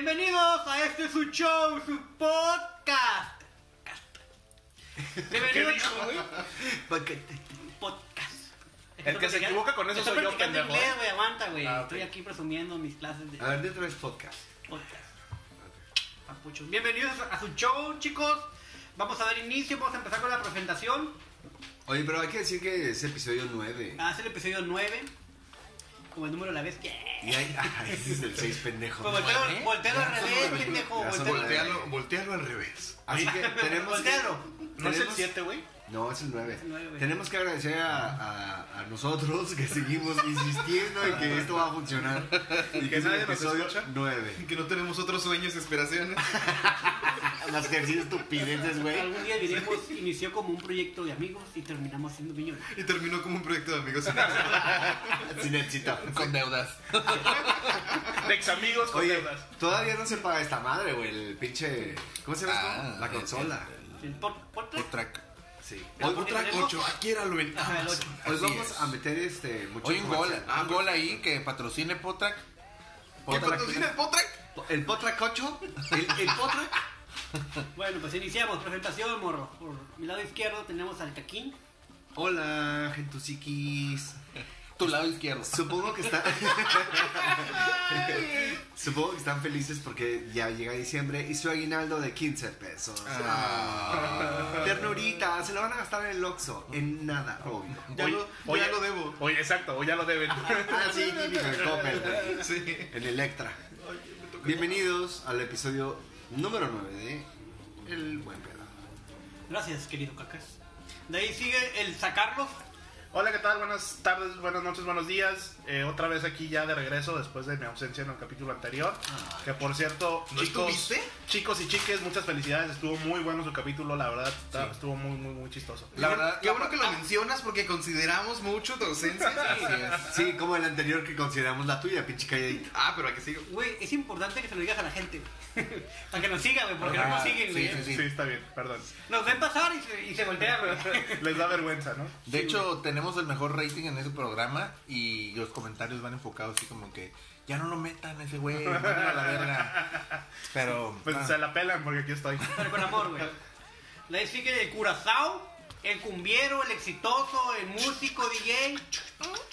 Bienvenidos a este su show, su podcast. Bienvenidos podcast. El que se equivoca con eso soy yo, pendejo. inglés, güey, aguanta, güey. Ah, ok. Estoy aquí presumiendo mis clases de A ver, de otra vez podcast. podcast. Bienvenidos a su show, chicos. Vamos a dar inicio, vamos a empezar con la presentación. Oye, pero hay que decir que es episodio 9. Ah, es el episodio 9. Como el número a la vez. Yeah. Y. Ay, ese es el 6 pendejo. Pues voltealo, voltealo al revés, pendejo. Voltealo. Voltealo, voltealo al revés. Así que tenemos. que- Voltealo. ¿No es el tenemos- 7, güey? No, es el 9. Es el nueve, güey. Tenemos que agradecer a, a, a nosotros que seguimos insistiendo en que esto va a funcionar. Y Que es el nos episodio escucha. 9. Que no tenemos otros sueños y aspiraciones. Las que decir estupideces, güey. Algún día diremos, inició como un proyecto de amigos y terminamos siendo millones. Y terminó como un proyecto de amigos. Sin éxito. Con deudas. De ex amigos con Oye, deudas. todavía no se paga esta madre, güey. El pinche. ¿Cómo se llama Ah, esto? La el- consola. El podcast. Por track. Sí. Hoy, por- Otra tenemos- 8, adquiéralo en Ajá, el Amazon. ocho. hoy vamos es. a meter este. Mucho Oye, un gol, comercial. Ah, un gol ahí que patrocine Potrack. ¿Qué Potrack. patrocina el Potrack? El Potrac 8. El, el Potrac. Bueno, pues iniciamos. Presentación, morro. Por mi lado izquierdo tenemos al Caquín. Hola, gentusiquis. Tu lado izquierdo. Supongo que están. Supongo que están felices porque ya llega diciembre y su aguinaldo de 15 pesos. Ah. Ternurita, se lo van a gastar en el Oxxo. En nada, obvio. Ya, Oye, lo, oye. ya lo debo. Oye, exacto, o ya lo deben. Ah, sí, típico en. Sí. En Electra. Bienvenidos al episodio número 9 de El Buen Pedo. Gracias, querido Cacas. De ahí sigue el Sacarlos. Hola, ¿qué tal? Buenas tardes, buenas noches, buenos días. Eh, otra vez aquí ya de regreso después de mi ausencia en el capítulo anterior. que por cierto, ¿No chicos, estuviste? chicos y chiques, muchas felicidades. Estuvo muy bueno su capítulo, la verdad, estuvo muy, muy, muy chistoso. La verdad, Qué bueno que lo mencionas porque consideramos mucho tu ausencia. Así es. Sí, como el anterior que consideramos la tuya, pinche calladita. Ah, pero aquí sigo. Güey, es importante que se lo digas a la gente. Para que nos sigan, güey, porque no Ah, nos siguen, sí, güey. sí, Sí, está bien, perdón. Nos ven pasar y se, y se voltean, güey. Les da vergüenza, ¿no? De hecho, tenemos el mejor rating en ese programa y los comentarios van enfocados así como que ya no lo metan ese güey, a la verga. Pero Pues ah, se la pelan porque aquí estoy. Pero con amor, güey. De ahí sigue el Curazao, el cumbiero, el exitoso, el músico, DJ. Eh,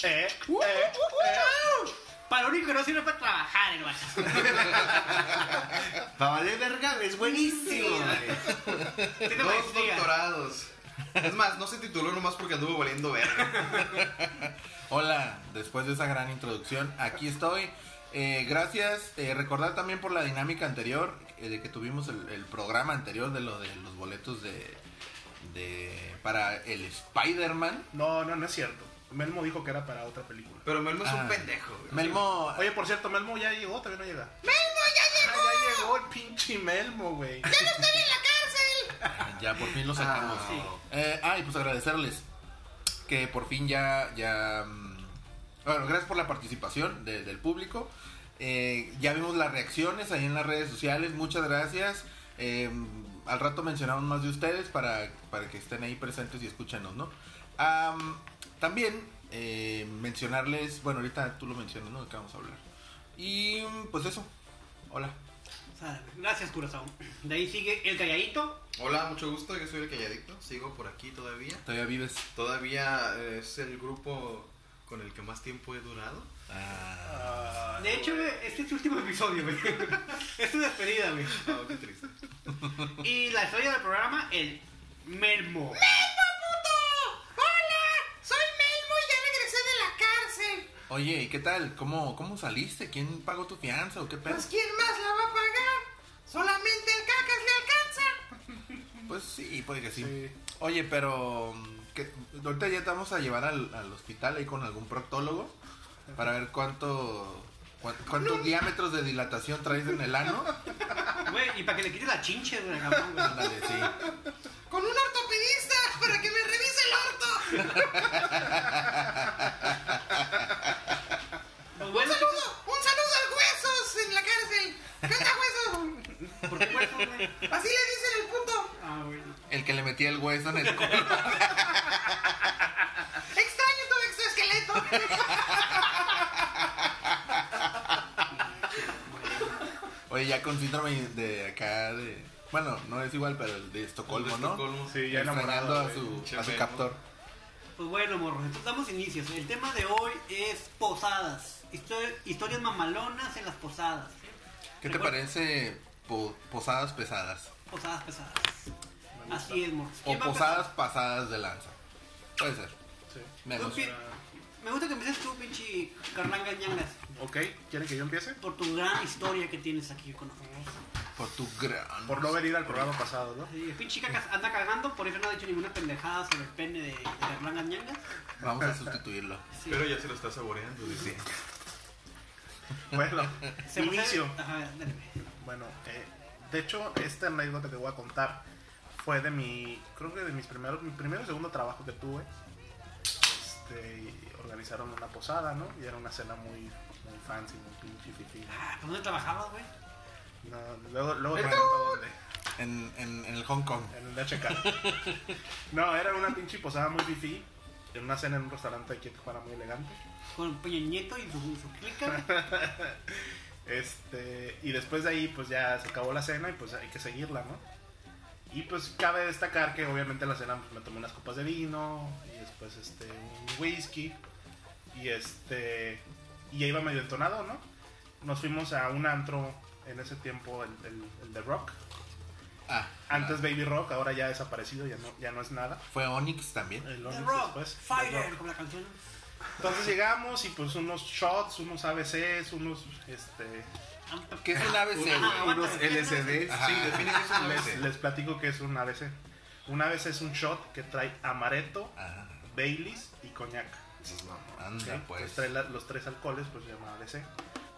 eh, eh. Para lo único que no sirve para trabajar, el vato. Para valer verga, es buenísimo. güey. Tiene Dos maestría. doctorados. Es más, no se tituló nomás porque anduvo valiendo verga. Hola, después de esa gran introducción, aquí estoy. Eh, gracias. Eh, recordar también por la dinámica anterior, eh, de que tuvimos el, el programa anterior de lo de los boletos de, de para el Spider-Man. No, no, no es cierto. Melmo dijo que era para otra película. Pero Melmo es Ah. un pendejo. güey. Melmo, Oye, por cierto, Melmo ya llegó, todavía no llega. ¡Melmo ya llegó! ya llegó el pinche Melmo, güey. ya por fin lo sacamos. Ah, sí. Eh, ah, y pues agradecerles que por fin ya, ya, mm, bueno, gracias por la participación de- del público. Eh, ya vimos las reacciones ahí en las redes sociales, muchas gracias. Eh, al rato mencionamos más de ustedes para, para que estén ahí presentes y escúchenos, ¿no? Am, también eh, mencionarles, bueno, ahorita tú lo mencionas, ¿no? De qué vamos a hablar. Y mm, pues eso, hola. Gracias, Curazao. De ahí sigue el calladito. Hola, mucho gusto. Yo soy el calladito. Sigo por aquí todavía. ¿Todavía vives? Todavía eh, es el grupo con el que más tiempo he durado. Ah, De hecho, güey, este es su último episodio, güey. Es tu despedida, güey. Ah, qué triste. Y la historia del programa, el Melmo. Oye, ¿y qué tal? ¿Cómo, ¿Cómo saliste? ¿Quién pagó tu fianza o qué pedo? Pues, ¿quién más la va a pagar? Pues sí, puede que sí. Sí. Oye, pero mm, ¿qué? ahorita ya te vamos a llevar al, al hospital ahí con algún proctólogo para ver cuánto cuán- cuántos diámetros de dilatación traes en el ano. Güey, y para que le quites la chinche, güey, sí. Con un ortopedista para que me revise el orto. Pues bueno, un saludo al huesos en la cárcel. ¿Qué onda, hueso? ¿por qué hueso, güey? Así le dicen el puto. Ah, güey. El que le metía el hueso en el culo. Extraño tu exoesqueleto. Oye, ya con síndrome de acá de... Bueno, no es igual, pero el de Estocolmo, De ¿no? Estocolmo. Sí, ya enamorado. a su, a su captor. Pues bueno, morros, entonces damos inicios. El tema de hoy es posadas. Histo- historias mamalonas en las posadas. ¿Qué te parece po- posadas pesadas? Posadas pesadas. Así es, morros. O ¿Quién va a posadas pasadas de lanza. Puede ser. Sí. Menos. Tú, Me gusta que empieces tú, pinche Carlanga Ñangas, Ok, ¿quieren que yo empiece? por tu gran historia que tienes aquí con nosotros. Por tu gran... Por no venir al programa pasado, ¿no? Sí, el pinche cacas anda cagando, por eso no ha dicho ninguna pendejada sobre el pene de, de Carlanga Ñangas. Vamos a sustituirlo. Sí. Pero ya se lo está saboreando, dice. Bueno, Se inicio. Ajá. Bueno, eh, de hecho, esta anécdota que voy a contar fue de mi, creo que de mis primeros, mi primero y segundo trabajo que tuve. Este, y organizaron una posada, ¿no? Y era una cena muy, muy fancy, muy pinche fifi. Ah, ¿por dónde trabajabas, güey? No, luego, luego cuento dónde. En, en, en el Hong Kong. En el HK. No, era una pinche posada muy fifi. En una cena en un restaurante aquí en Tijuana muy elegante. Con Peña Nieto y su, su clica. Este, y después de ahí, pues ya se acabó la cena y pues hay que seguirla, ¿no? Y pues cabe destacar que obviamente en la cena pues, me tomé unas copas de vino y después este, un whisky y este, y ya iba medio entonado, ¿no? Nos fuimos a un antro en ese tiempo, el, el, el de Rock. Ah, Antes Baby Rock, ahora ya ha desaparecido, ya no, ya no es nada. fue Onyx también. El The Onyx Rock, después, The Fighter, Rock. como la canción. Entonces llegamos y pues unos shots, unos ABCs, unos este ¿Qué es un ABC, Ah, Unos ¿qué LCDs. Ajá. Sí, define que es un les, ABC. les platico que es un ABC. Un ABC es un shot que trae amaretto, Ah, Baileys y coñac. anda, ¿ok? pues. Entonces trae la- los tres alcoholes, pues se llama ABC.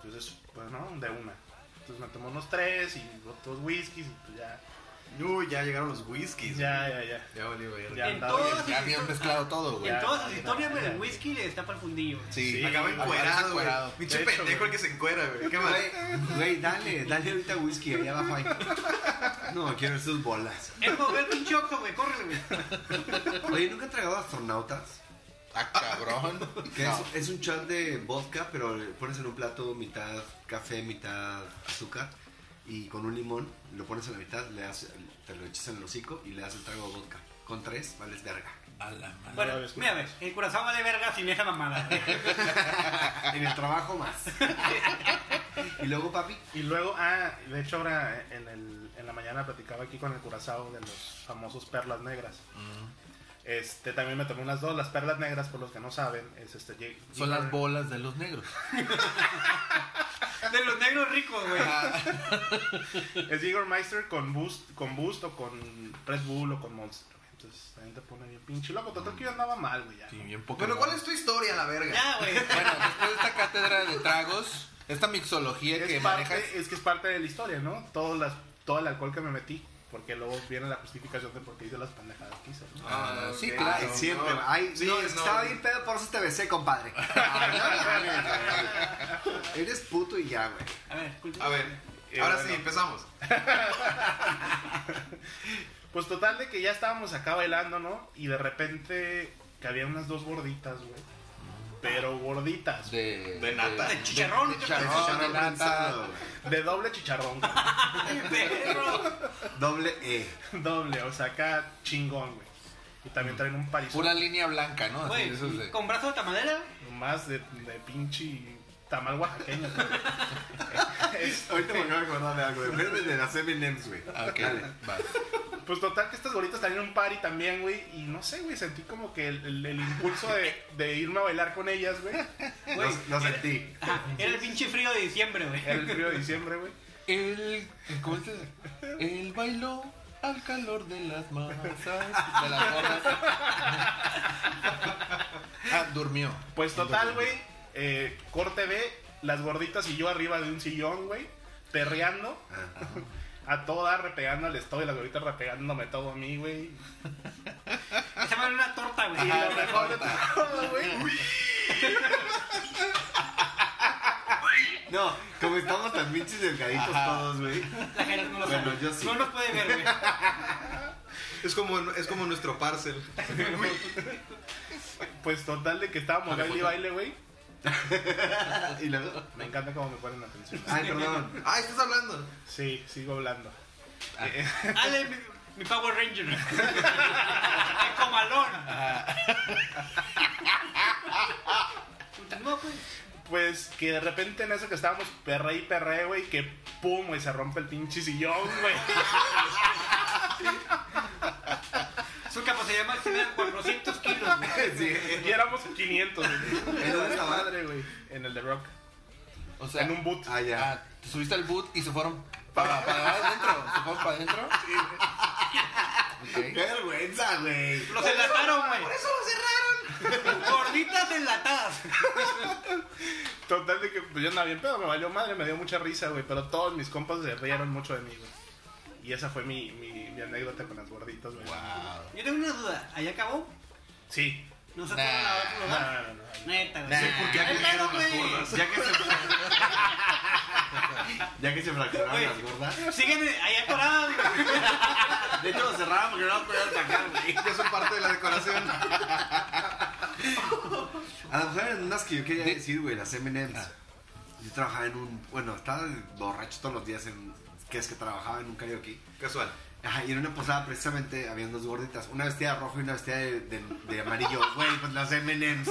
Entonces, pues no, de una. Entonces me tomo unos tres y otros whiskies y pues ya, Uy, ya llegaron los whiskies. ya, ya, ya. Ya. Ya En todas Ya habían mezclado todo, güey. En todas sus historias, güey, el whisky le destapa el fundillo. Sí, Sí, Acaba encuerado, güey. Pinche pendejo el que se encuera, güey. ¿Qué más? Güey, dale, dale ahorita whisky, allá abajo hay. No, quiero ver sus bolas. Es mover el pinche oxo, güey, córrele, güey. Oye, ¿nunca han tragado astronautas? Ah, cabrón. Que No. es, es un shot de vodka, pero le pones en un plato mitad café, mitad azúcar y con un limón, lo pones en la mitad, le das, te lo echas en el hocico y le das el trago de vodka. Con tres, vales verga. A la madre. Bueno, mira, ves, el corazón va de verga sin esa mamada. En el trabajo más. y luego, papi, Y luego, ah, de hecho ahora en, el, en la mañana platicaba aquí con el curazao de los famosos perlas negras. Este, también me tomé unas dos, las perlas negras, por los que no saben, es este... Son las bolas de los negros. De los negros ricos, güey. Es Jägermeister con Boost, con Boost o con Press Bull o con Monster. Entonces también te pone bien pinche loco. Total que yo andaba mal, güey. Ya. Sí, bien poco. Bueno, ¿cuál es tu historia, la verga? Ya, güey. Bueno, después de esta cátedra de tragos, esta mixología que manejas. parte, es que es parte de la historia, ¿no? Todo, las, todo el alcohol que me metí. Porque luego viene la justificación de por qué hice las pendejadas que hice. ¿no? Ah, sí, ok. claro. Ay, siempre. no. ay, Sí, no, es que no. estaba bien pedo, por eso te besé, compadre. Eres puto y ya, güey. A ver, cultura. A ver, Eh, ahora bueno. sí, empezamos. Pues total de que ya estábamos acá bailando, ¿no? Y de repente que había unas dos gorditas, güey. Pero gorditas. De, De nata. De chicharrón. De, chicharrón, de nata. De doble chicharrón. perro. Doble E. doble, o sea, acá chingón, güey. Y también traen un parisón. Pura línea blanca, ¿no? Así, Güey, esos de- con brazo de tamadera. Más de, de pinche tamal oaxaqueño. güey. Este, Ahorita me acabo de acordar de algo, de las M&M's, güey. Ah, ok, Dale. va. Pues total que estas gorditas traían un party también, güey. Y no sé, güey, sentí como que el, el- el impulso de, de irme a bailar con ellas, güey. Lo, lo sentí. Ajá, era el pinche frío de diciembre, güey. Era el frío de diciembre, güey. El, ¿cómo es ese? El bailó al calor de las masas, de las horas. Ah, durmió. Pues total, güey. Eh, corte B, las gorditas y yo arriba de un sillón, güey. Perreando. A toda repegando al estoy, las gorditas repegándome todo a mí, güey. Madre era una torta, güey. Y lo mejor de todo, güey. No, como estamos tan pinches delgaditos Ajá. todos, güey. La gente no lo Bueno, sabe. yo sí. No nos puede ver, güey. Es como, es como nuestro parcel. Pues total de que estábamos baile y baile, güey. y luego. Me encanta cómo me ponen atención. Ay, perdón. Ah, estás hablando. Sí, sigo hablando. Dale, mi, mi Power Ranger. El comalón. Continúa, pues. Pues que de repente en eso que estábamos perre y perre, güey, que pum, güey, se rompe el pinche sillón, güey. Su capacidad máxima era 400 kilos. Sí. Y éramos 500, güey. ¿En dónde estaba? madre, güey? En el The Rock. O sea, En un boot. Ah, ya. ah, te subiste al boot y se fueron para, para adentro. ¿Se fueron para adentro? Qué Ok. vergüenza, güey. Los enlataron, güey. Por eso lo cerraron. Gorditas enlatadas. Total de que pues yo andaba bien pedo, me valió madre, me dio mucha risa, güey. Pero todos mis compas se rieron mucho de mí, güey. Y esa fue mi, mi, mi anécdota con las gorditas, güey. Wow. Yo tengo una duda. ¿Ahí acabó? Sí. ¿No se Nah, fueron a otro No, lugar? no, no. Neta, güey. Nah. Sí, ¿Por qué Ay, acudieron pedo, las gordas? Ya que se Ya que se fracturaron las gordas. Siguen ahí atoradas, güey. De hecho, lo cerraron porque no lo podían sacar, güey. Ya son parte de la decoración. A lo mejor eran unas que yo quería decir, güey, las M&M's. Yo trabajaba en un... Bueno, estaba borracho todos los días en... Que es que trabajaba en un karaoke. Casual. Ajá, y en una posada precisamente habían dos gorditas. Una vestida de rojo y una vestida de, de, de amarillo. Güey, pues las M&M's.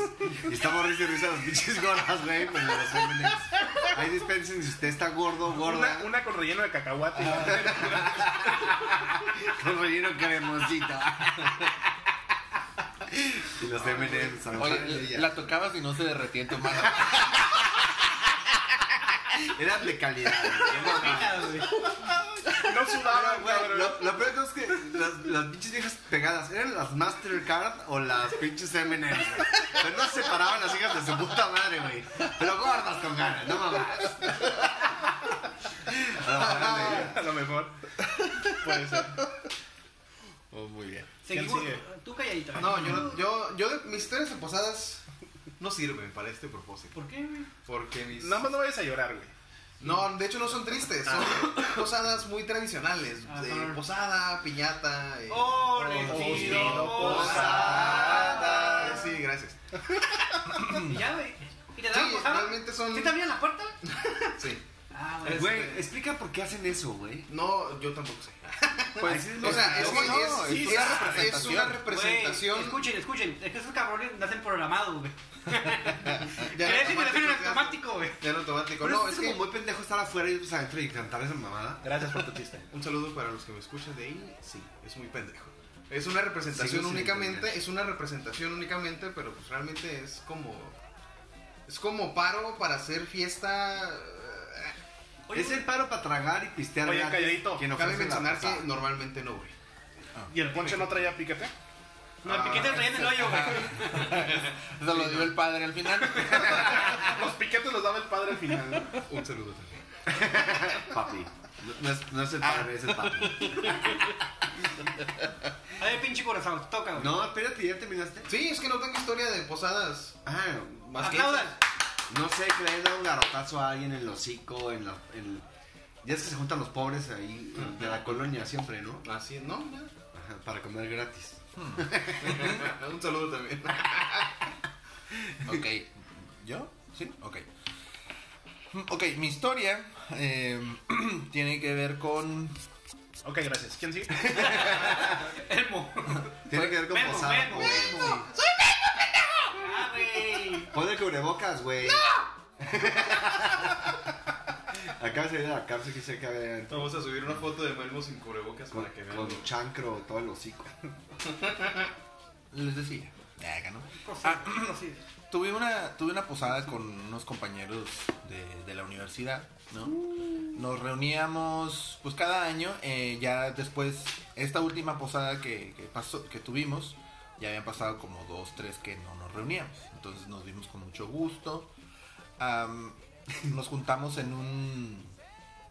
Y estamos risa y risa las pinches gordas, güey, pues las M&M's. Ahí dispensen si usted está gordo, gorda. Una, una con relleno de cacahuate. Con relleno cremosito. y los M&M's. a lo mejor Oye, la tocabas y no se derretía en tu mano. Eran de calidad, güey. No sudaban, Güey, lo, lo peor es que las, las pinches viejas pegadas eran las Mastercard o las pinches M&M's. Pero no se separaban las hijas de su puta madre, güey. Pero gordas con ganas, no mamás. A lo mejor. Puede ser. Oh, muy bien. Seguimos. Tú calladito. No, yo, no- yo, yo, de- mis historias de posadas no sirven para este propósito. ¿Por qué, güey? Porque mis. Nada más no vayas a llorar, güey. No, de hecho no son tristes, son posadas muy tradicionales. De posada, piñata. eh, Oh, posada. Eh, Sí, gracias. Y ya, güey. ¿Y te Sí, posada? realmente son. ¿Sí te abrían la puerta? Sí. Ah, güey. Es- Güey, explica por qué hacen eso, güey. No, yo tampoco sé. Pues, O sea, es, ¿cómo que no? es, una es representación. Güey, escuchen, escuchen. Es que esos cabrones nacen programados, güey. Ya me automático en automático, güey. Ya en automático. Pero No, es es como muy pendejo estar afuera y otros adentro y cantar esa mamada. Gracias por tu chiste. Un saludo para los que me escuchan de ahí. Sí, es muy pendejo. Es una representación únicamente, es una representación únicamente, pero pues realmente es como es como paro para hacer fiesta. Oye, es el paro para tragar y pistear. Oye, calladito. quien Cabe mencionar que normalmente no, güey. ¿Y el ponche no traía piquete? No, el piquete traía en el hoyo, güey. Eso lo dio el padre al final. Los piquetes los daba el padre al final. Un saludo también. Papi. No, es, no es el padre, es el papi. A ver, pinche corazón, toca, güey. No, espérate, ¿ya terminaste? Sí, es que no tengo historia de posadas Ah, más que Aplaudan. No sé, que le haya dado un garrotazo a alguien en el hocico, en la... En... Ya es que se juntan los pobres ahí de la colonia siempre, ¿no? Así, no. Ajá, para comer gratis. Un saludo también. Ok. ¿Yo? ¿Sí? Ok. Ok, mi historia eh, tiene que ver con... Ok, gracias. ¿Quién sigue? Elmo. Tiene que ver con Memo, posada. Memo, güey. Memo. Pon el cubrebocas, güey. Acaba de salir de la cárcel que se de... Vamos a subir una foto de Melmo sin cubrebocas Con, para que vean. con chancro todo el hocico. Les decía. Ya, ¿no? Prosigue, Ah, prosigue. tuve una, tuve una posada con unos compañeros de, de la universidad, ¿no? Nos reuníamos pues cada año, eh, ya después, esta última posada que, que pasó, que tuvimos, ya habían pasado como dos, tres que no nos reuníamos. Entonces nos vimos con mucho gusto. Am, nos juntamos en un...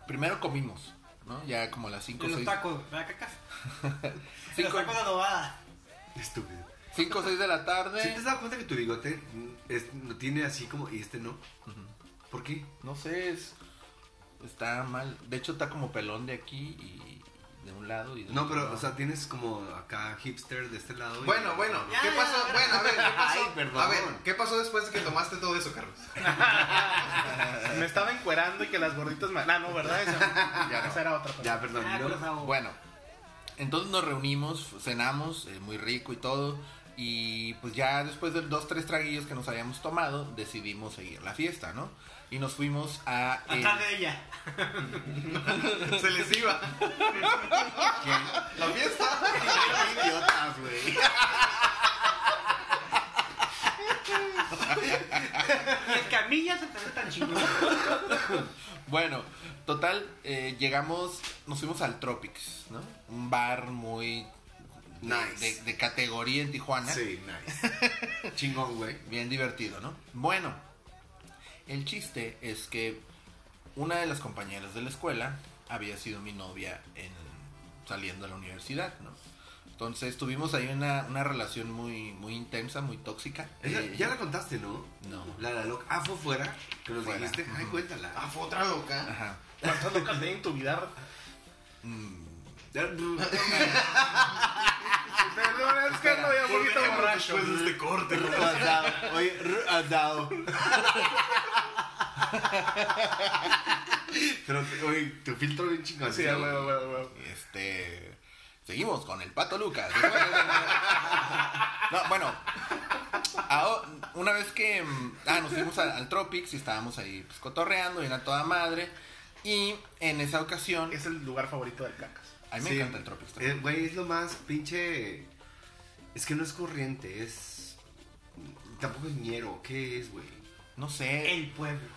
Primero comimos, ¿no? Ya como a las 5 o En los 6 tacos, ¿verdad, cacas? Cinco- los tacos de adobada. Estúpido. o 6 de la ¿Sí tarde. te has dado cuenta que tu bigote es- tiene así como y este no? ¿Por qué? No sé, es, está mal. De hecho, está como pelón de aquí y de un lado y del No, pero, lado. o sea, tienes como acá hipster de este lado. y- Bueno, bueno, Ya, ¿qué ya, pasó? ya. Bueno, a ver, ¿qué pasó? Ay, perdón. A ver, ¿qué pasó después de que tomaste todo eso, Carlos? Me estaba encuerando y que las gorditas me... Ah, no, ¿verdad? Esa, Ya no. esa era otra. Ya, perdón. Ah. Bueno, entonces nos reunimos, cenamos, eh, muy rico y todo. Y pues ya después de dos, tres traguillos que nos habíamos tomado, decidimos seguir la fiesta, ¿no? Y nos fuimos a... el- Atrás de ella. Se les iba. La fiesta. idiotas, güey. Las camillas se te ven tan chingonas. Bueno, total, eh, llegamos, nos fuimos al Tropics, ¿no? Un bar muy... Nice. De, de categoría en Tijuana. Sí, nice. Chingón, güey. Bien divertido, ¿no? Bueno, el chiste es que una de las compañeras de la escuela había sido mi novia en saliendo de la universidad, ¿no? Entonces tuvimos ahí una, una relación muy, muy intensa, muy tóxica. Esa- Eh, ya la contaste, ¿no? No. La, la loca. Ah, fue fuera. Que nos Fuera. dijiste. Ay, cuéntala. Ah, fue otra loca. Ajá. ¿Cuántas locas hay en tu vida? Mm, Perdón, es que ando ya poquito borracho. Después de este corte, ¿cómo has dado? Oye, Ru- has dado. Pero, oye, tu filtro bien chingón. Sí, a huevo. Este. Seguimos con el pato Lucas. No, bueno. a- una vez que. mm, Ah, nos fuimos al, al Tropics y estábamos ahí pues, cotorreando, y era toda madre. Y en esa ocasión. Es el lugar favorito del cacas. A mí me Sí. encanta el Tropics. Eh, también. Güey, es lo más pinche. Es que no es corriente, es. Tampoco es ñero. ¿Qué es, güey? No sé. El pueblo.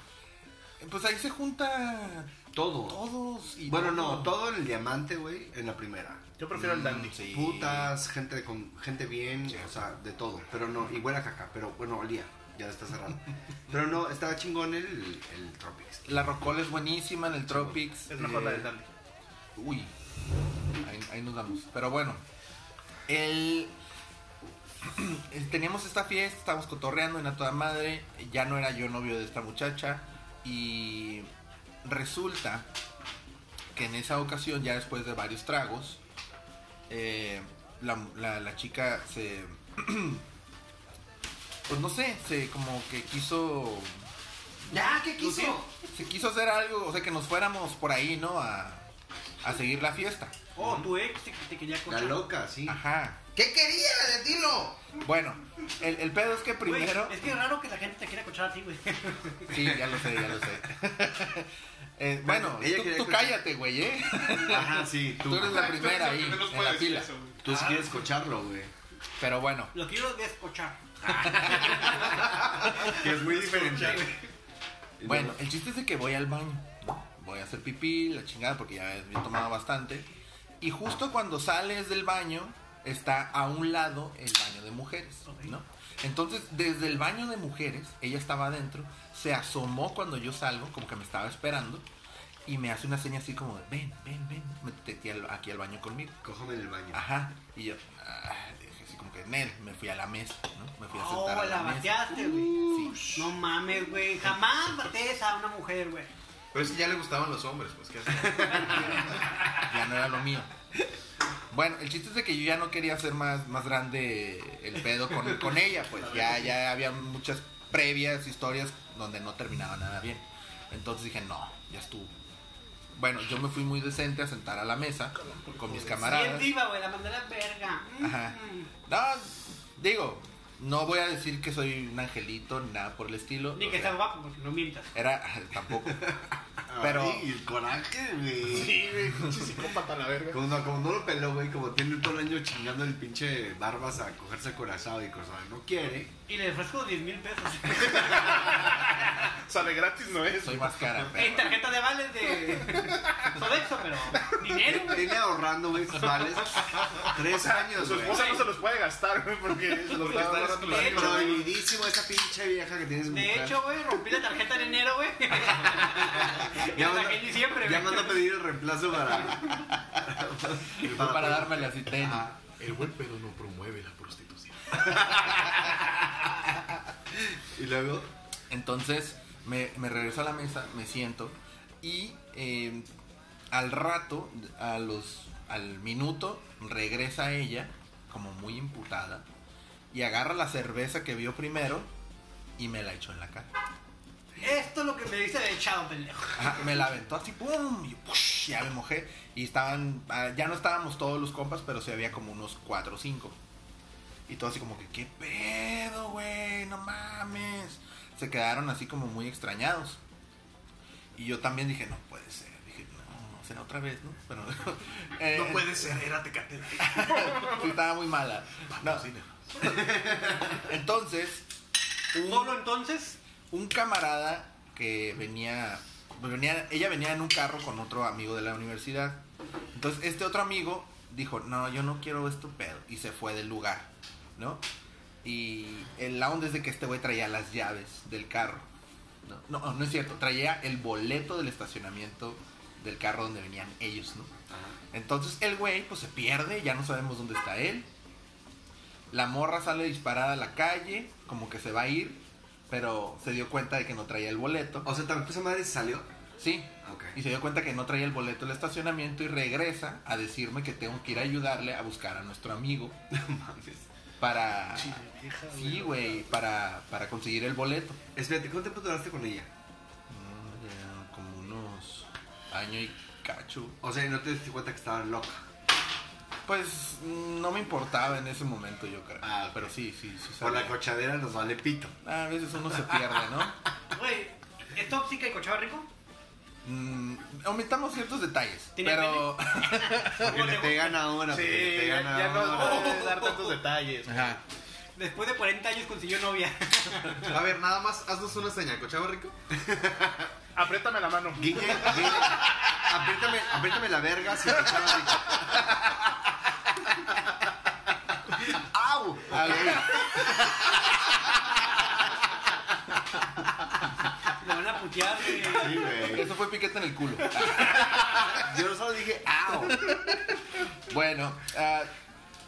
Pues ahí se junta Todo. todos. Y Bueno, no, todo en el diamante, güey, en la primera. Yo prefiero el dandy. Mm, Sí. Putas, gente con gente bien, Sí. o sea, de todo. Pero no, igual a caca, pero bueno, olía, ya está cerrado. pero no, estaba chingón el, el Tropics. La Rocola es buenísima en el Tropics. Es mejor eh, la del dandy. Uy, ahí, ahí nos damos. Pero bueno, el, teníamos esta fiesta, estábamos cotorreando en a toda madre. Ya no era yo novio de esta muchacha. Y resulta que en esa ocasión, ya después de varios tragos, eh, la, la- la chica se. Pues no sé, se como que quiso. ¿Ya? ¿Qué quiso? Se quiso hacer algo, o sea, que nos fuéramos por ahí, ¿no? A, a seguir la fiesta. Oh, tu ex te, te quería La cochar. loca, sí. Ajá. ¿Qué quería? Dilo. Bueno, el, el pedo es que Güey, primero. es que es raro que la gente te quiera cochar a ti, güey. Sí, ya lo sé, ya lo sé. Eh, bueno, ella tú, quería tú escuchar- cállate, güey, ¿eh? Ajá, sí, tú, Tú eres la primera ahí, en la fila. tú sí quieres escucharlo, güey. Pero bueno, Lo quiero descochar. Que es muy diferente. bueno, el chiste es de que voy al baño. Voy a hacer pipí, la chingada, porque ya he tomado bastante. Y justo cuando sales del baño, está a un lado el baño de mujeres, ¿no? Entonces, desde el baño de mujeres, ella estaba adentro, se asomó cuando yo salgo, como que me estaba esperando, y me hace una seña así como de, ven, ven, ven, métete aquí al, aquí al baño conmigo. Cójame en el baño. Ajá, y yo, ah, dije así como que, Nel, me fui a la mesa, ¿no? Me fui a sentar Oh, a la la mesa. bateaste, güey. Sí. No mames, güey. Jamás batees a una mujer, güey. Pero es que ya le gustaban los hombres, pues, ¿qué ya no era lo mío. Bueno, el chiste es de que yo ya no quería hacer más, más grande el pedo con, con ella, pues ya, ya había muchas previas historias donde no terminaba nada bien. Entonces dije, no, ya estuvo. Bueno, yo me fui muy decente a sentar a la mesa con mis Bien camaradas. diva, güey. La mandé a la verga. Mm. Ajá. No, digo, no voy a decir que soy un angelito ni nada por el estilo. Ni que sea, estás guapo, porque no mientas. Era, tampoco. Pero- Ay, el coraje, güey. Sí, güey, pinche psicópata la verga. Como no, como no lo peló, güey, como tiene todo el año chingando el pinche barbas a cogerse el corazón y cosas, no quiere. Y le ofrezco 10 mil pesos. Sale gratis, no es. Soy más cara, En pero... tarjeta de vales de Sodexo, pero dinero, güey. Tiene ahorrando, güey, sus vales. Tres años, Su güey. esposa no se los puede gastar, güey, porque se los está De hecho, güey. Prohibidísimo esa pinche vieja que tienes De mujer. hecho, güey, rompí la tarjeta en enero, güey. ya manda, en diciembre, ya manda a pedir el reemplazo para. Para dármela así. Ajá. El buen pedo no promueve la prostitución. Y luego. Entonces me, me regreso a la mesa, me siento y eh, al rato, a los al minuto regresa ella, como muy imputada, y agarra la cerveza que vio primero y me la echó en la cara. Esto es lo que me dice de echado, pendejo. Ajá, me la aventó así, ¡pum! Y ya me mojé. Y estaban, ah, ya no estábamos todos los compas, pero sí había como unos cuatro o cinco. Y todo así como que, ¿qué pedo, güey? No mames. Se quedaron así como muy extrañados. Y yo también dije, no puede ser. Dije, no, sea, otra vez, ¿no? Pero, eh, No puede ser, era Tecate. sí, estaba muy mala. No. Entonces, un- Solo entonces, un camarada que venía, venía, ella venía en un carro con otro amigo de la universidad. Entonces este otro amigo dijo, no, yo no quiero esto pedo. Y se fue del lugar, ¿no? Y el la onda es de que este güey traía las llaves del carro. No, no, no es cierto, traía el boleto del estacionamiento del carro donde venían ellos, ¿no? Entonces el güey pues se pierde, ya no sabemos dónde está él. La morra sale disparada a la calle, como que se va a ir, pero se dio cuenta de que no traía el boleto. O sea, también esa madre salió. Sí. Y se dio cuenta que no traía el boleto del estacionamiento y regresa a decirme que tengo que ir a ayudarle a buscar a nuestro amigo No mames. Para... Sí, güey, para, para conseguir el boleto. Espérate, ¿cuánto tiempo duraste con ella? Ya como unos año y cacho. O sea, ¿no te diste cuenta que estaba loca? Pues no me importaba en ese momento, yo creo. Ah. Pero sí, sí, sí. Por la cochadera nos vale pito. Ah, A veces uno se pierde, ¿no? güey, ¿es tóxica y cochaba rico? Mm, omitamos ciertos detalles. ¿Tiene Pero. Porque le pegan a una, Sí, porque le ya, a no puedes dar tantos detalles. Ajá. Después de 40 años consiguió novia. A ver, nada más, haznos una señal, ¿cochaba rico? Apriétame la mano. Guille, Guille, apriétame, apriétame la verga si te echaba rico. ¡Au! Ah, güey. Lo van a putear, güey. Sí, güey. Eso fue piquete en el culo. Yo solo dije ¡au! Bueno, ah,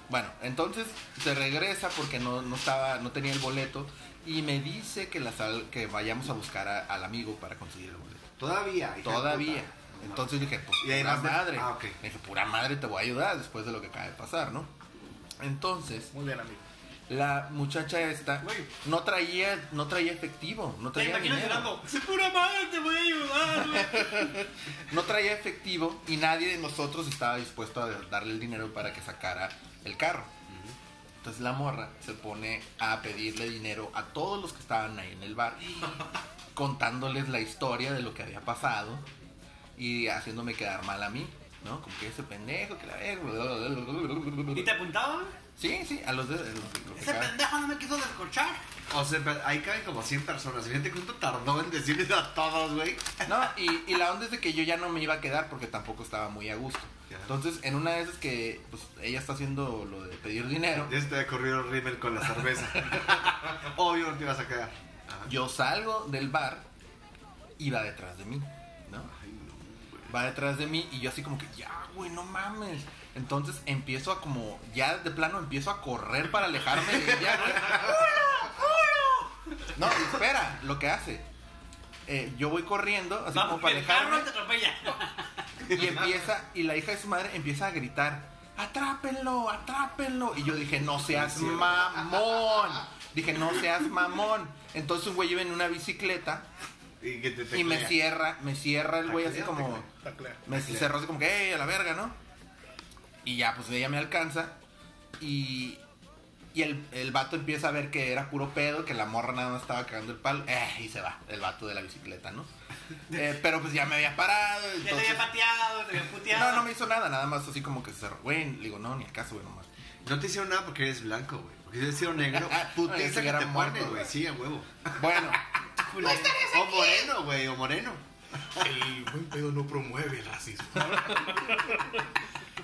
bueno, entonces se regresa porque no, no estaba, no tenía el boleto y me dice que la sal- que vayamos a buscar a- al amigo para conseguir el boleto. Todavía. hija Todavía. Entonces dije, pues Y pura vas de- madre. Ah, dije, pura madre te voy a ayudar después de lo que acaba de pasar, ¿no? Entonces, Muy bien, amigo. La muchacha esta Güey. no traía, no traía efectivo, no Te traía imaginas dinero. llorando. ¡Sí, pura madre, te voy a ayudar, güey! No traía efectivo y nadie de nosotros estaba dispuesto a darle el dinero para que sacara el carro. Entonces la morra se pone a pedirle dinero a todos los que estaban ahí en el bar, contándoles la historia de lo que había pasado y haciéndome quedar mal a mí, ¿no? Como que ese pendejo que la ¿Y te apuntaban? Sí, sí, a los de... a los que Ese pendejo no me quiso descorchar. O sea, ahí caben como 100 personas. Fíjate cuánto tardó en decirles a todos, güey. No, y, y la onda es de que yo ya no me iba a quedar porque tampoco estaba muy a gusto. Entonces, en una de esas que pues, ella está haciendo lo de pedir dinero, Ya se te había corrido el rímel con la cerveza. Obvio no te ibas a quedar. Ajá. yo salgo del bar y va detrás de mí, ¿no? Ay, no, güey. Va detrás de mí y yo así como que, ya, güey, no mames. Entonces empiezo a como, ya de plano empiezo a correr para alejarme de ella. No, espera, lo que hace. Eh, yo voy corriendo, así como Vamos, para el carro alejarme. te atropella. Y empieza, y la hija de su madre empieza a gritar, atrápenlo, atrápenlo. Y yo dije, no seas mamón. Dije, no seas mamón. Entonces un güey iba en una bicicleta Y, que te y me cierra, me cierra el güey así como, me cerró así como que, "Ey, a la verga, ¿no? Y ya, pues ella me alcanza y, y el, el vato empieza a ver que era puro pedo, que la morra nada más estaba cagando el palo, eh, y se va, el vato de la bicicleta, ¿no? Eh, pero pues ya me había parado. Ya te había pateado, te había puteado. no, no me hizo nada, nada más así como que se cerró. Güey, le digo, no, ni acaso, güey, nomás. No te hicieron nada porque eres blanco, güey. Porque si hubieras sido negro, Ese putiza que era te muerto, güey. güey. Sí, a huevo. Bueno, O moreno, güey, o moreno. El buen pedo no promueve el racismo.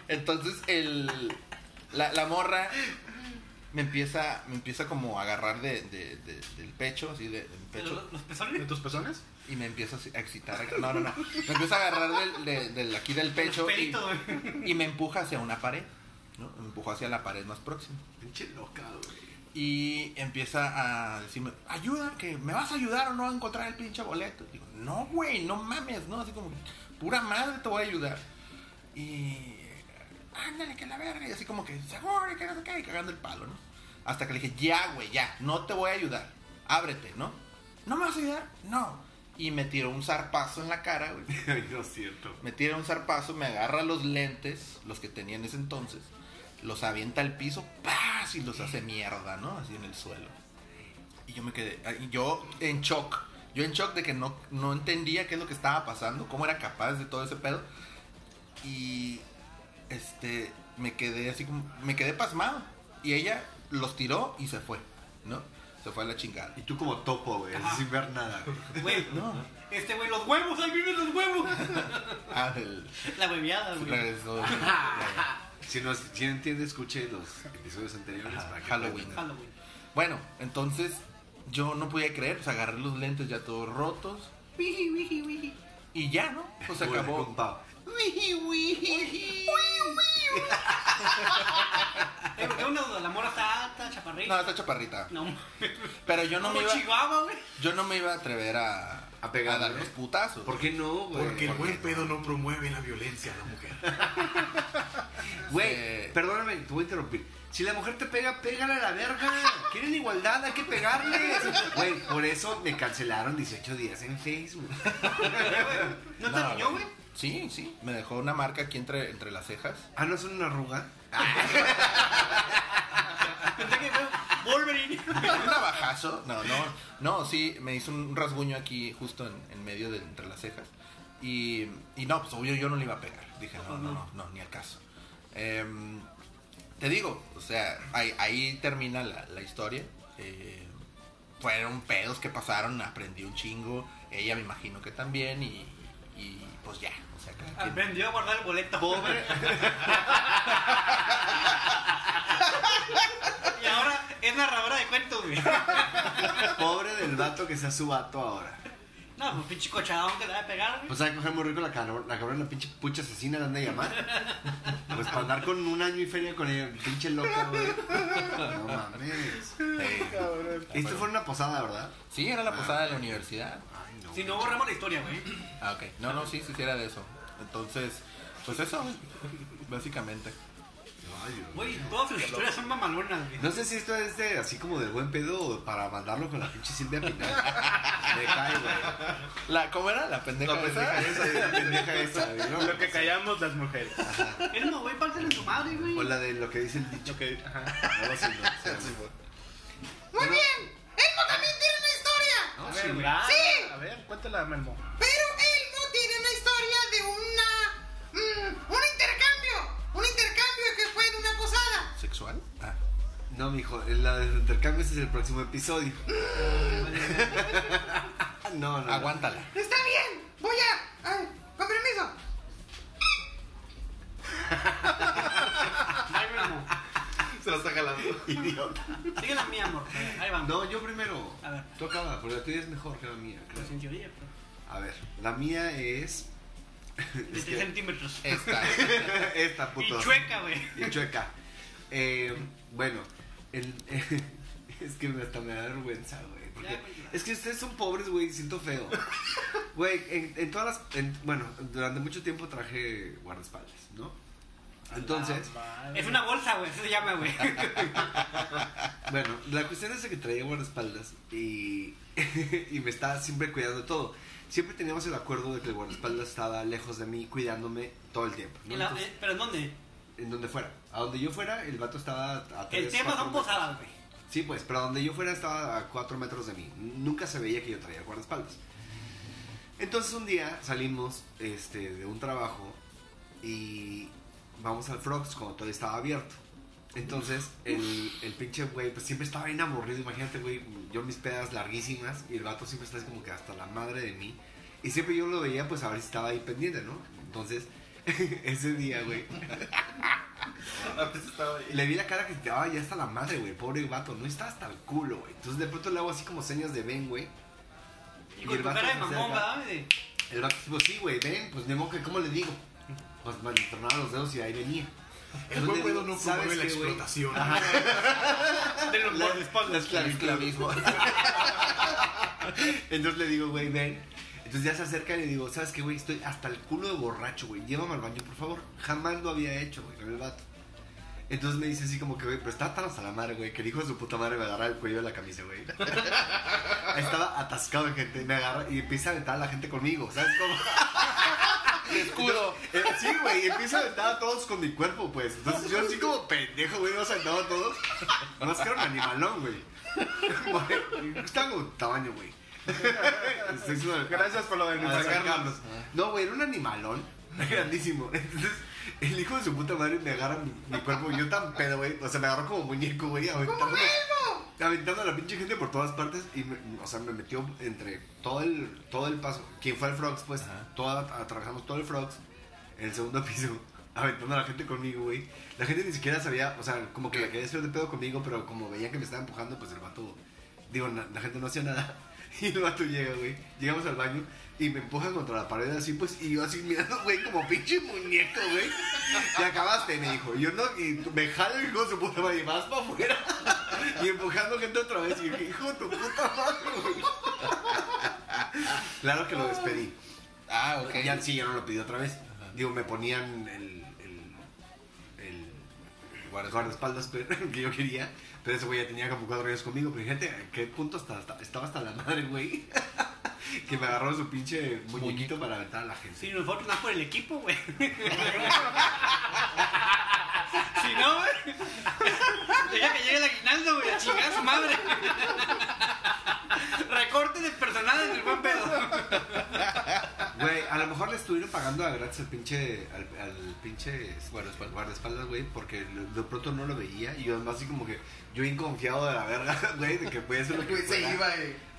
Entonces el la, la morra me empieza, me empieza como a agarrar de, de- de- del pecho, así de, del pecho, ¿Los, los ¿De tus pezones? y me empieza a excitar. No, no, no. Me empieza a agarrar del, de- del- aquí del pecho y, y me empuja hacia una pared. ¿no? Me empujó hacia la pared más próxima. Pinche loca, güey. Y empieza a decirme, ayuda, que me vas a ayudar o no a encontrar el pinche boleto. Digo, no, güey, no mames, ¿no? Así como, pura madre te voy a ayudar. Y ándale, que la verga. Y así como que, seguro, y que no sé qué, y cagando el palo, ¿no? Hasta que le dije, ya, güey, ya, no te voy a ayudar. Ábrete, ¿no? ¿No me vas a ayudar? No. Y me tiró un zarpazo en la cara, güey. Ay, no es cierto. Me tira un zarpazo, me agarra los lentes, los que tenía en ese entonces, los avienta al piso, ¡paz! y los hace mierda, ¿no? Así en el suelo. Y yo me quedé, yo en shock, yo en shock de que no, no entendía qué es lo que estaba pasando, cómo era capaz de todo ese pedo. Y este, me quedé así como, me quedé pasmado. Y ella los tiró y se fue, ¿no? Se fue a la chingada. Y tú como topo, güey, así Ajá. sin ver nada. Güey, No. este güey, los huevos, ahí viven los huevos. Ah, el, La hueviada, güey. regresó. Si no, si no entiende, escuche los episodios anteriores Ajá, para que Halloween. Bueno, entonces yo no podía creer, pues agarré los lentes ya todos rotos. Y ya, ¿no? Pues Pura acabó. Eh, ¿qué onda? La mora está alta, chaparrita. No, está chaparrita. No, Pero yo no me iba, Chihuahua, güey. yo no me iba a atrever a, A pegarle. dar los putazos. ¿Por qué no, güey? Porque el buen pedo no promueve la violencia a la mujer. Güey, Eh, perdóname, te voy a interrumpir. Si la mujer te pega, pégale a la verga. Quieren igualdad, hay que pegarles. Güey, por eso me cancelaron 18 días en Facebook. ¿No te riñó, güey? Sí, sí. Me dejó una marca aquí entre, entre las cejas. Ah, ¿no son una arruga? Pensé que fue Wolverine. un navajazo. No, no. No, sí, me hizo un rasguño aquí justo en, en medio de entre las cejas. Y, y no, pues obvio yo no le iba a pegar. Dije, no, no, no, no, ni al caso. Em, te digo, o sea, ahí, ahí termina la, la historia. Eh, fueron pedos que pasaron, aprendí un chingo. Ella me imagino que también. Y, y pues ya, o sea, Aprendió a guardar el boleto. Pobre. Y ahora es narradora de cuentos, güey. Pobre del vato que sea su vato ahora. No, pues pinche cochadón que le va a pegar, güey. Pues sabe coger muy rico la cabrón, la cabrón, la pinche pucha asesina la anda a llamar. Pues para andar con un año y feria con ella, pinche loca, güey. No mames. Eh, Esto fue una posada, ¿verdad? sí, era la posada de la universidad. No. Si no borramos la historia, güey. Ah, ok. No, no, sí, sí, sí era de eso. Entonces, pues eso, básicamente. Güey, todas sus historias son mamalonas, güey. No sé si esto es de así como de buen pedo o para mandarlo con la pinche Silvia Pinal. Me cae, güey. La, ¿Cómo era? La pendeja, La pendeja esa. Esa, la pendeja esa, güey, ¿no? Lo que callamos las mujeres. Él no, güey, parte en su madre, güey. O la de lo que dice el dicho. Lo que, ajá. Algo así, ¿no? Sí, Muy bien. Elmo también A ver. Sí. A ver, cuéntala, Melmo. Pero Elmo tiene una historia de una... mm, un intercambio. Un intercambio que fue en una posada. ¿Sexual? Ah. No, mijo, la de intercambios es el próximo episodio. No, no. no. Aguántala. Está bien. Voy a... ay, con permiso. Ay, Melmo. Se lo está jalando. Idiota. Sigue la mía, amor. Ahí vamos. No, yo primero. A ver. Tú acaba, porque la tuya es mejor que la mía, creo. Pues en teoría, pero. A ver, la mía es. De 3 centímetros. Esta. Esta, Y puto. chueca, güey. Y chueca. Eh, bueno, el- es que hasta me da vergüenza, güey. Porque Ya, ya. es que ustedes son pobres, güey, siento feo. Güey, en, en todas las. en- bueno, durante mucho tiempo traje guardaespaldas, ¿no? Entonces, Es una bolsa, güey. Eso se llama, güey. bueno, la cuestión es que traía guardaespaldas y, y me estaba siempre cuidando de todo. Siempre teníamos el acuerdo de que el guardaespaldas estaba lejos de mí, cuidándome todo el tiempo. ¿no? En la- Entonces, eh, ¿Pero en dónde? en donde fuera. A donde yo fuera, el vato estaba a El tres, tema cuatro son posadas, güey. Sí, pues, pero donde yo fuera estaba a 4 metros de mí. Nunca se veía que yo traía guardaespaldas. Entonces un día salimos este, de un trabajo y vamos al Frogs cuando todavía estaba abierto. Entonces el, el pinche güey pues siempre estaba bien aburrido. Imagínate, güey, yo mis pedas larguísimas y el vato siempre está como que hasta la madre de mí. Y siempre yo lo veía pues a ver si estaba ahí pendiente, ¿no? Entonces ese día, güey, le vi la cara que estaba ya hasta la madre, güey. Pobre vato, no está hasta el culo, güey. Entonces de pronto le hago así como señas de ven, güey. Y Y el vato cara de mamón, El vato, pues sí, güey, ven, pues de modo que, ¿cómo le digo? Pues me los dedos y ahí venía. El buen pedo no ¿sabes promueve la qué, explotación. De los La-. Esclavismo. Entonces le digo, güey, ven. Entonces ya se acerca y le digo, ¿sabes qué, güey? Estoy hasta el culo de borracho, güey. Llévame al baño, por favor. Jamás lo había hecho, güey, con el vato. Entonces me dice así como que, güey, pero estaba tan hasta la madre, güey, que el hijo de su puta madre me agarra el cuello de la camisa, güey. Estaba atascado de gente, me agarra y empieza a aventar a la gente conmigo, ¿sabes cómo? Escudo. Eh, sí, güey, y empieza a aventar a todos con mi cuerpo, pues. Entonces yo así como pendejo, güey, los aventaba a todos. No es que era un animalón, güey. Güey, Estaba como tamaño, güey. Gracias por lo de a San San Carlos. Carlos. No, güey, era un animalón grandísimo. Entonces, el hijo de su puta madre me agarra mi, mi cuerpo. Yo tan pedo, güey. O sea, me agarró como muñeco, güey. Aventando, aventando a la pinche gente por todas partes. Y, me- o sea, me metió entre todo el, todo el paso. Quien fue el Frogs, pues. Toda, atravesamos todo el Frogs. En el segundo piso. Aventando a la gente conmigo, güey. La gente ni siquiera sabía, o sea, como que la quería hacer de pedo conmigo, pero como veían que me estaba empujando, pues el vato. Digo, na- la gente no hacía nada. Y el vato llega, güey. Llegamos al baño y me empuja contra la pared así, pues. Y yo así mirando, güey, como pinche muñeco, güey. Y acabaste, me dijo. Y yo no, y me jalo el hijo su puta madre y vas para afuera. Y empujando gente otra vez. Y dije, hijo tu puta madre, güey. Claro que lo despedí. Ah, ok. Ya sí, ya no lo pedí otra vez. Digo, me ponían el. el. el guardaespaldas que yo quería. Pero ese güey ya tenía como cuatro años conmigo. Pero fíjate a qué punto hasta, hasta- estaba hasta la madre, güey. que me agarró su pinche muñequito para aventar a la gente. Si nosotros nada por el equipo, güey. si no, güey. Deja que llegue el aguinaldo, güey, a chingar a su madre. Recorte de personal en el buen pedo. Güey, a lo mejor le estuvieron pagando a gratis al pinche. al, al pinche. Guardaespaldas. guardaespaldas, güey, porque de pronto no lo veía. Y yo además así como que. Yo bien confiado de la verga, güey, de que podía hacer lo que se fuera. iba.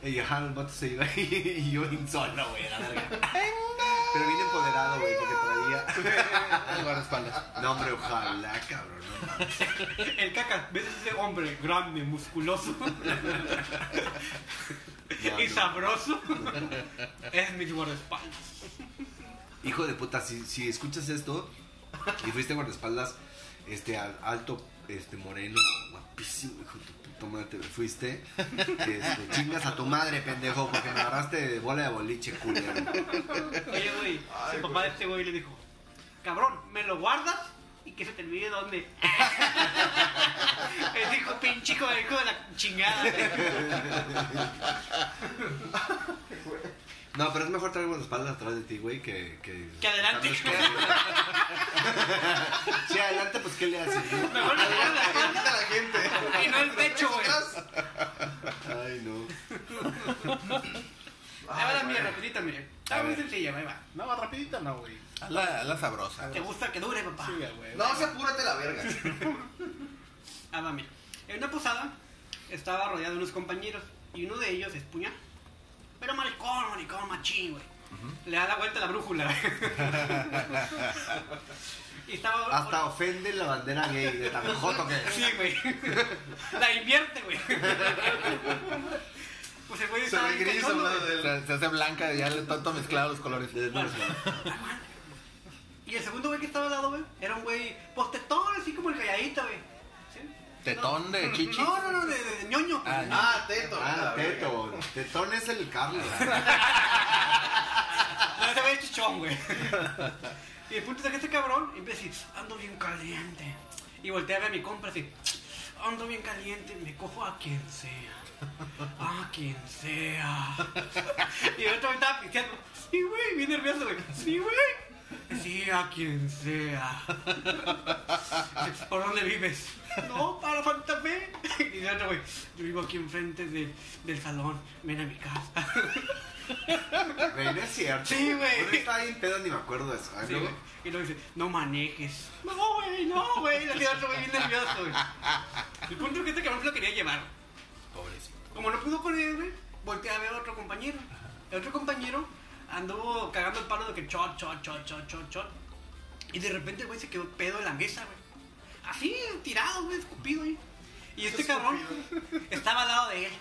Y ajá, el vato se iba y yo bien solo, güey, a la verga. Pero bien empoderado, güey, porque traía. El guardaespaldas. No, hombre, ojalá, cabrón. No, mames. El caca, ¿ves ese hombre grande, musculoso No, y no. sabroso? Es mi guardaespaldas. Hijo de puta, si, si escuchas esto y fuiste guardaespaldas, este, al- alto, este, moreno, guapísimo, hijo de tu puta madre, te fuiste, este, chingas a tu madre, pendejo, porque me agarraste de bola de boliche, culero. Oye, güey, el papá de este güey le dijo, cabrón, ¿me lo guardas? Y que se te olvide dónde. El dijo, pinche hijo de la chingada. No, pero es mejor traer guardaespaldas atrás de ti, güey, que... Que, Que adelante. Sí, adelante, pues, ¿qué le haces? Mejor le espalda Quita la gente. y no el pecho, güey. Ay, no. Ahí va la mía, rapidita, mire. Está muy sencilla, ahí va. No, rapidito no, güey. Haz la, sabrosa. ¿Te gusta que dure, papá? Sí, güey. No, se apúrate la verga. Ah, va, mira. En una posada estaba rodeado de unos compañeros y uno de ellos es puñal. Pero maricón, maricón, machín, güey. Le da la vuelta a la brújula. y estaba... Hasta ofende la bandera gay de tan joto que es. Sí, güey. La invierte, güey. Pues el güey Se estaba ve gris de. Se, hace blanca ya le tanto mezclado los colores. Bueno. Y el segundo güey que estaba al lado, güey, era un güey postetón, así como el calladito, güey. Tetón de chichi. No, no, no, de, de- de ñoño. pues. Ah, Ah, teto. Ah. Teto. Tetón es el Carlos. No, ese güey es chichón, güey. Y el punto es que este cabrón empieza a decir, ando bien caliente. Y voltea a ver a mi compa así, ando bien caliente, me cojo a quien sea. A quien sea. Y el otro güey estaba pisteando. Sí, güey, bien nervioso, güey. Sí, güey. Sí, a quien sea. ¿Por dónde vives? No, para Santa Fe. Y el otro güey, yo vivo aquí enfrente de- del salón, ven a mi casa. Güey, no es cierto. Sí, güey. Uno está bien pedo, ni me acuerdo de eso. Ay, Sí, güey. Y luego dice, no manejes. No, güey, no, güey. Le digo otro güey bien nervioso, güey. El punto es que este cabrón se lo quería llevar. Pobrecito. Como no pudo con él, güey, volteé a ver a otro compañero. El otro compañero anduvo cagando el palo de que chot, chot, chot, chot, chot, chot. Y de repente el güey se quedó pedo en la mesa, güey. Así, tirado, güey, escupido, güey. Y este cabrón estaba al lado de él.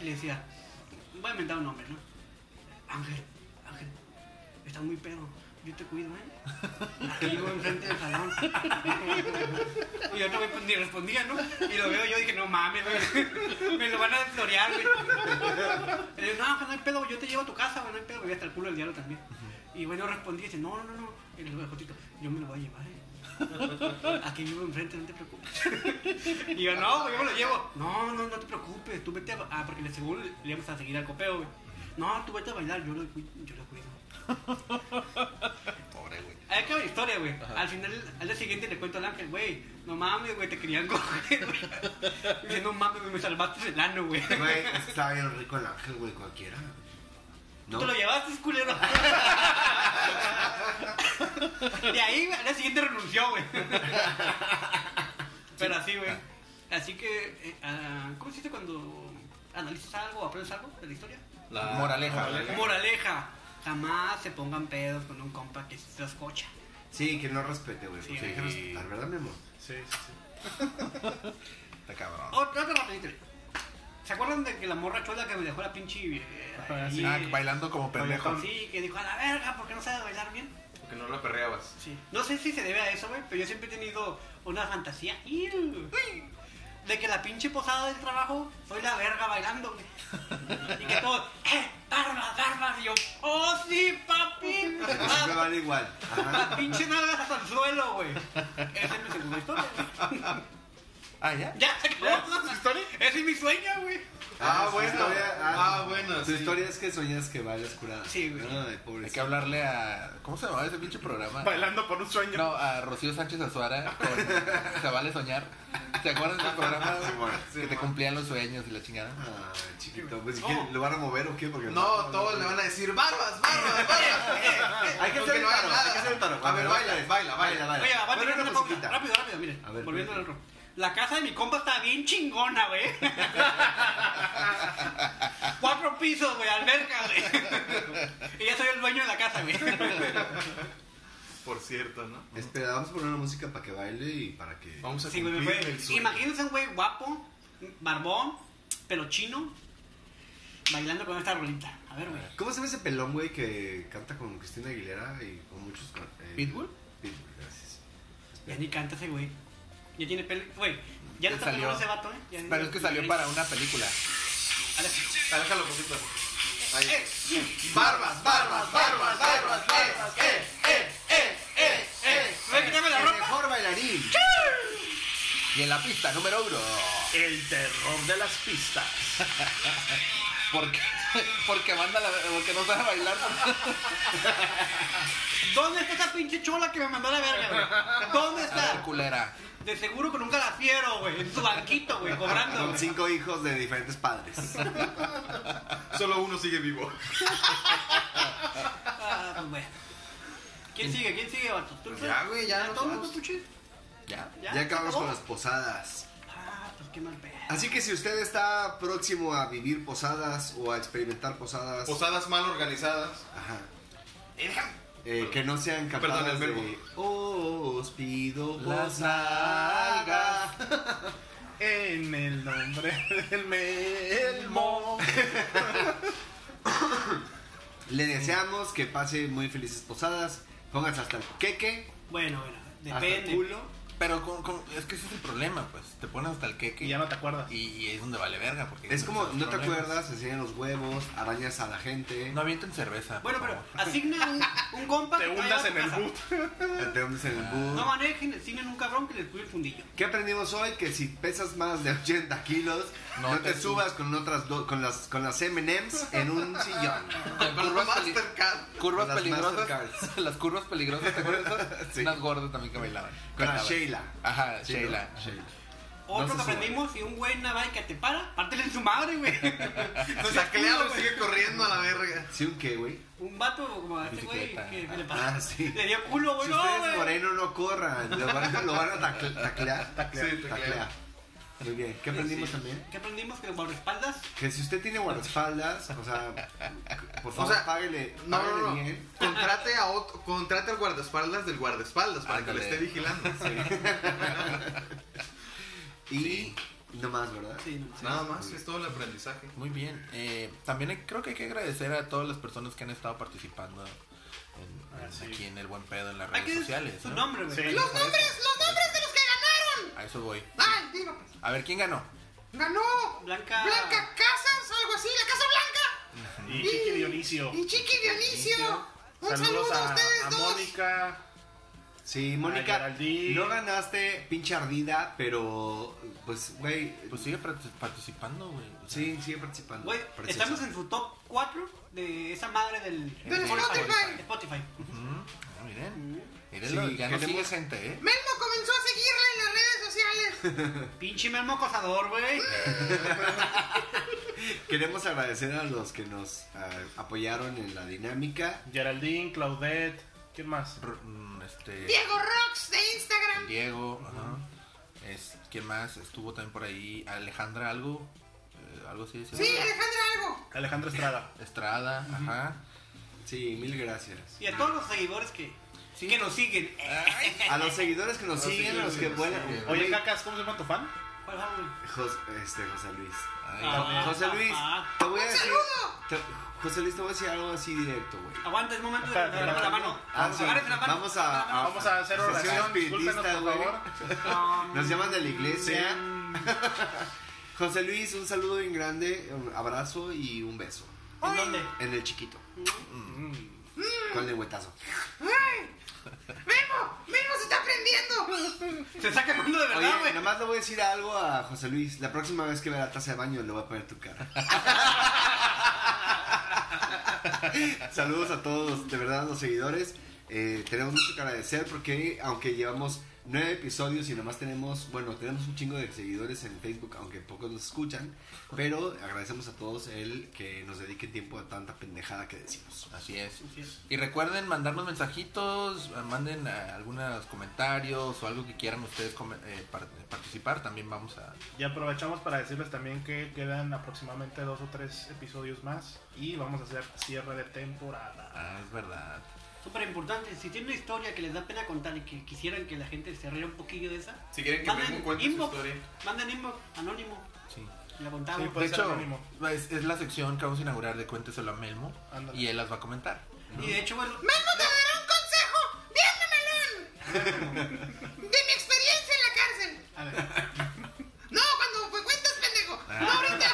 Y le decía, voy a inventar un nombre, ¿no? Ángel, Ángel, está estás muy pedo. Yo te cuido, ¿eh? Aquí vivo enfrente del salón. Y yo no me ni respondía, ¿no? Y lo veo yo dije, no mames, güey. Me lo van a florear, güey. Y le digo, no, no hay pedo, yo te llevo a tu casa, güey, no hay pedo, güey, hasta el culo del diablo también. Y bueno, respondí y dice, no, no, no, no. Y le digo, Jotito, yo me lo voy a llevar, ¿eh? Aquí vivo enfrente, no te preocupes. Y yo, no, yo me lo llevo. No, no, no te preocupes, tú vete a... Ah, porque seguro le íbamos a seguir al copeo, güey. No, tú vete a bailar, yo lo, cuido- yo lo cuido. Pobre, güey. Hay que ver historia, güey. Al final, al día siguiente le cuento al ángel, güey, no mames, güey, te querían coger, güey. Dice, no mames, güey, me salvaste el ano, güey. Güey, estaba bien rico el ángel, güey, cualquiera. ¿Tú ¿No? te lo llevaste, culero? De ahí, día siguiente renunció, güey. Pero así, güey. Así que, eh, ah, ¿cómo se dice cuando analizas algo o aprendes algo de la historia? La Moraleja. Moraleja. Jamás se pongan pedos con un compa que se escocha. Sí, que no respete, güey. Sí. porque hay que respetar, ¿verdad, mi amor? Sí, sí, sí. Está cabrón. Otra, otra rapidito. ¿Se acuerdan de que la morra chola que me dejó la pinche... eh, ahí, sí. Ah, bailando como pendejo. Sí, que dijo a la verga, ¿por qué no sabe bailar bien? Porque no la perreabas. Sí. No sé si se debe a eso, güey, pero yo siempre he tenido una fantasía ¡iu! de que la pinche posada del trabajo soy la verga bailando, güey. Y que todo, ¡eh! ¡Barbas, barbas! Y yo, ¡oh, sí, papi! Siempre van igual. Ajá. La pinche nalgas hasta el suelo, güey. Esa es mi segunda historia. Ah, ¿ya? ¿Ya se acabó? ¿Su historia? Ese es mi sueño, güey. Ah, su bueno. historia- Ah, bueno, Tu sí. historia es que soñas que bailas curada. Sí, güey. Pobrecito. Hay que hablarle a. ¿Cómo se llamaba ese pinche programa? Bailando por un sueño. No, a Rocío Sánchez Azuara con Se Vale Soñar. ¿Te acuerdas de ese programa? Sí, bueno. que te cumplían los sueños y la chingada. Ah, chiquito. Pues, ¿y qué? ¿Lo van a mover o qué? Porque No, todos le van a decir barbas, barbas, barbas. Hay que hacer el no hay paro, hay que hacer el paro. A ver, baila, baila, baila. baila. Oye, va a Ponle tener una una pausa. musiquita. Rápido, rápido, ver, Volviendo al otro. La casa de mi compa está bien chingona, güey. Cuatro pisos, güey, alberca, güey. y ya soy el dueño de la casa, güey. Por cierto, ¿no? Espera, vamos a poner una música para que baile y para que... Vamos a Sí, güey, el sueño. Imagínense un güey guapo, barbón, pelo chino, bailando con esta rolita. A ver, güey. ¿Cómo se llama ese pelón, güey, que canta con Cristina Aguilera y con muchos... eh, ¿Pitbull? Pitbull, gracias. Ya ni canta ese güey. Ya tiene pelo. Güey, ya no está salió. ese vato, ¿eh? Ya- Pero es que salió para una película. A ver. Déjalo poquito. Ahí. Eh, Barbas, barbas, barbas, barbas, barbas. Eh, eh, eh, eh, eh. ¿Ves que tengo la El mejor bailarín. Y en la pista número uno. El terror de las pistas. Porque, porque manda la, porque no sabe bailar. ¿Dónde está esa pinche chola que me mandó a la verga, güey? ¿Dónde A ver, está? culera. De seguro con un calafiero, güey. En su banquito, güey, cobrando. Con güey. cinco hijos de diferentes padres. Solo uno sigue vivo. Ah, pues bueno. ¿Quién sigue? ¿Quién sigue, vato? ¿Tú, Pues ya, güey, ya. Ya. Ya acabamos con las posadas. Ah, pues qué mal pedo. Así que si usted está próximo a vivir posadas o a experimentar posadas, Posadas mal organizadas. ajá, eh, que no sean Perdón, el verbo. de os pido Las posada. En el nombre del Melmo. Le deseamos que pase muy felices posadas. Pónganse hasta el queque, Bueno, bueno, hasta el depende. culo. Pero con, con- es que ese es el problema, pues. Te pones hasta el queque Y ya no te acuerdas. y, y es donde vale verga. Porque Es como, no te problemas. acuerdas, enseñan los huevos, arañas a la gente, No avienten cerveza. por Bueno, pero favor. asigna un, un compa Te que vaya hundas a tu en el casa. boot. te hundes en el Ah. bus. No manejen, asignen un cabrón que les cuide el fundillo. ¿Qué aprendimos hoy? Que si pesas más de 80 kilos, no, No te, te subas con otras do- con las con las M&M's en un sillón. Curvas, peli- Mastercard. curvas las peligrosas. Mastercards. las curvas peligrosas, ¿te acuerdas de esas? Sí. Unas gordas también que bailaban. Con la Cantaban. Sheila. Ajá, Sí, Sheila. ¿no? Sheila. Otro No que aprendimos, si un güey en una bike te para, pártele en su madre, güey. No seas Taclealo culo, y güey. sigue corriendo a la verga. ¿Sí un qué, güey? Un vato como a este güey que le pasó. Ah, sí. Le dio culo, güey. Si no, usted es güey. moreno, no corra. Lo van, a- lo van a tacle- taclear. Taclear. Sí, taclear. Taclear. Muy bien. ¿Qué aprendimos Sí. también? ¿Qué aprendimos? Que los guardaespaldas. Que si usted tiene guardaespaldas, o sea, por favor, O sea, páguele, No, páguele no, no. bien. Contrate, a otro, contrate al guardaespaldas del guardaespaldas para que lo Ándale. esté vigilando. Y no más, ¿verdad? Sí, no, sí. Nada más, es todo el aprendizaje. Muy bien. Eh, también hay- creo que hay que agradecer a todas las personas que han estado participando en, aquí en el buen pedo en las redes sociales. su ¿no? nombre. Sí. Los nombres, los nombres de los. A eso voy. Ay, digo, pues. A ver, ¿quién ganó? Ganó Blanca. Blanca Casas, algo así, la Casa Blanca. Y Chiqui Dionisio. Y Chiqui Dionisio. Un Saludos saludo a, a, ustedes a dos. Mónica. Sí, Mónica, no ganaste pinche ardida, pero pues, güey, Pues sigue part- participando, güey. O sea, sí, sigue participando. Güey, estamos en su top 4 de esa madre del Del Spotify. Ah, miren. Mírenlo, ya no queremos- sigue gente, ¿eh? Melmo comenzó a seguirla en las redes sociales. Pinche Melmo acosador, güey. Queremos agradecer a los que nos ah, apoyaron en la dinámica. Geraldine, Claudette. ¿Quién más? R- mm, este, Diego Rocks de Instagram. Diego, ajá. Es, ¿Quién más? Estuvo también por ahí Alejandra algo. eh, algo así. ¿sí? Sí, Alejandra Algo. Alejandra Estrada. Estrada, ajá. Sí, mil gracias. Y a todos los seguidores que, Sí. que nos siguen. A los seguidores que nos Los siguen, a los que vuelan. que nos Oye, Cacas, ¿cómo se llama tu fan? ¿Cuál fue, güey? Jos- este, José Luis. Ay, Ah. José Luis, te voy a ¡Un decir. saludo! te- José Luis, te voy a decir algo así directo, güey. Aguanta, es momento de la mano. Ah, sí. Agárrense la mano. Vamos a- a- Vamos a hacer oración. Espiritista, por favor. Nos llaman de la iglesia. José Luis, un saludo bien grande, un abrazo y un beso. ¿En dónde? En el chiquito. Con el lengüetazo. ¡Ay! ¡Memo! ¡Memo se está prendiendo! Se está quemando de verdad, güey. nada más le voy a decir algo a José Luis. La próxima vez que vea la taza de baño le voy a poner tu cara. Saludos a todos, de verdad, los seguidores. Eh, tenemos mucho que agradecer porque aunque llevamos nueve episodios y nomás tenemos, bueno, tenemos un chingo de seguidores en Facebook, aunque pocos nos escuchan, pero agradecemos a todos el que nos dediquen tiempo a tanta pendejada que decimos. Así es. Así es. Y recuerden mandarnos mensajitos, eh, manden eh, algunos comentarios o algo que quieran ustedes eh, par- participar. También vamos a... Y aprovechamos para decirles también que quedan aproximadamente dos o tres episodios más. Y vamos a hacer cierre de temporada. Ah, es verdad. Súper importante. Si tienen una historia que les da pena contar y que quisieran que la gente se riera un poquillo de esa, Si quieren que manden Memo cuente su inbox. historia. Manden inbox, anónimo. Sí. La contamos. Sí, Puede de hecho, es, es la sección que vamos a inaugurar de Cuénteselo a Melmo. Ándale. Y él las va a comentar. Y de hecho, bueno, ¡Memo te dará un consejo! ¡Bien, melón! De mi experiencia en la cárcel. a ver. No, cuando me cuentas, pendejo. Ah. No, ahorita.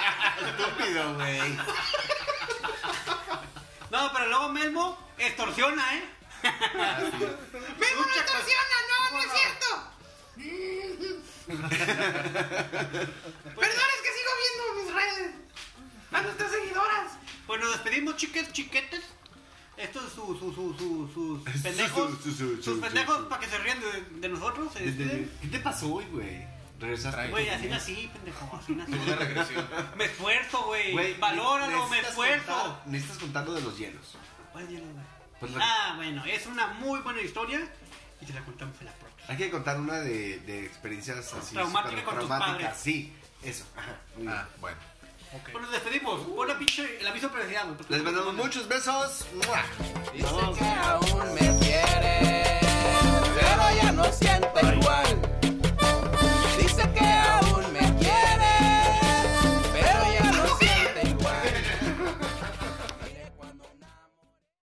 Estúpido, güey. No, pero luego Melmo extorsiona, ¿eh? Memo no extorsiona, no, no es cierto. Perdón, es que sigo viendo mis redes. A nuestras seguidoras. Pues nos despedimos, chiques, chiquetes. Estos es su, su, su, su, sus pendejos. Su, su, su, su, sus su, pendejos su. para que se rían de, de nosotros. Se De- de- despiden. ¿Qué te pasó hoy, güey? Regresaste. Güey, así nací, pendejo. Así nací. Me esfuerzo, güey. Valóralo, me esfuerzo. contar- necesitas contar lo de los hielos. ¿Cuál hielo, güey? Pues ah, bueno, es una muy buena historia y te la contamos en la próxima. Hay que contar una de, experiencias así Traumática con tus padres. Sí, eso. Ah, bueno. Okay. Pues nos despedimos. Pon pinche, el aviso preciado. Les mandamos muchos besos. Dice que aún me quiere, pero ya no siento igual.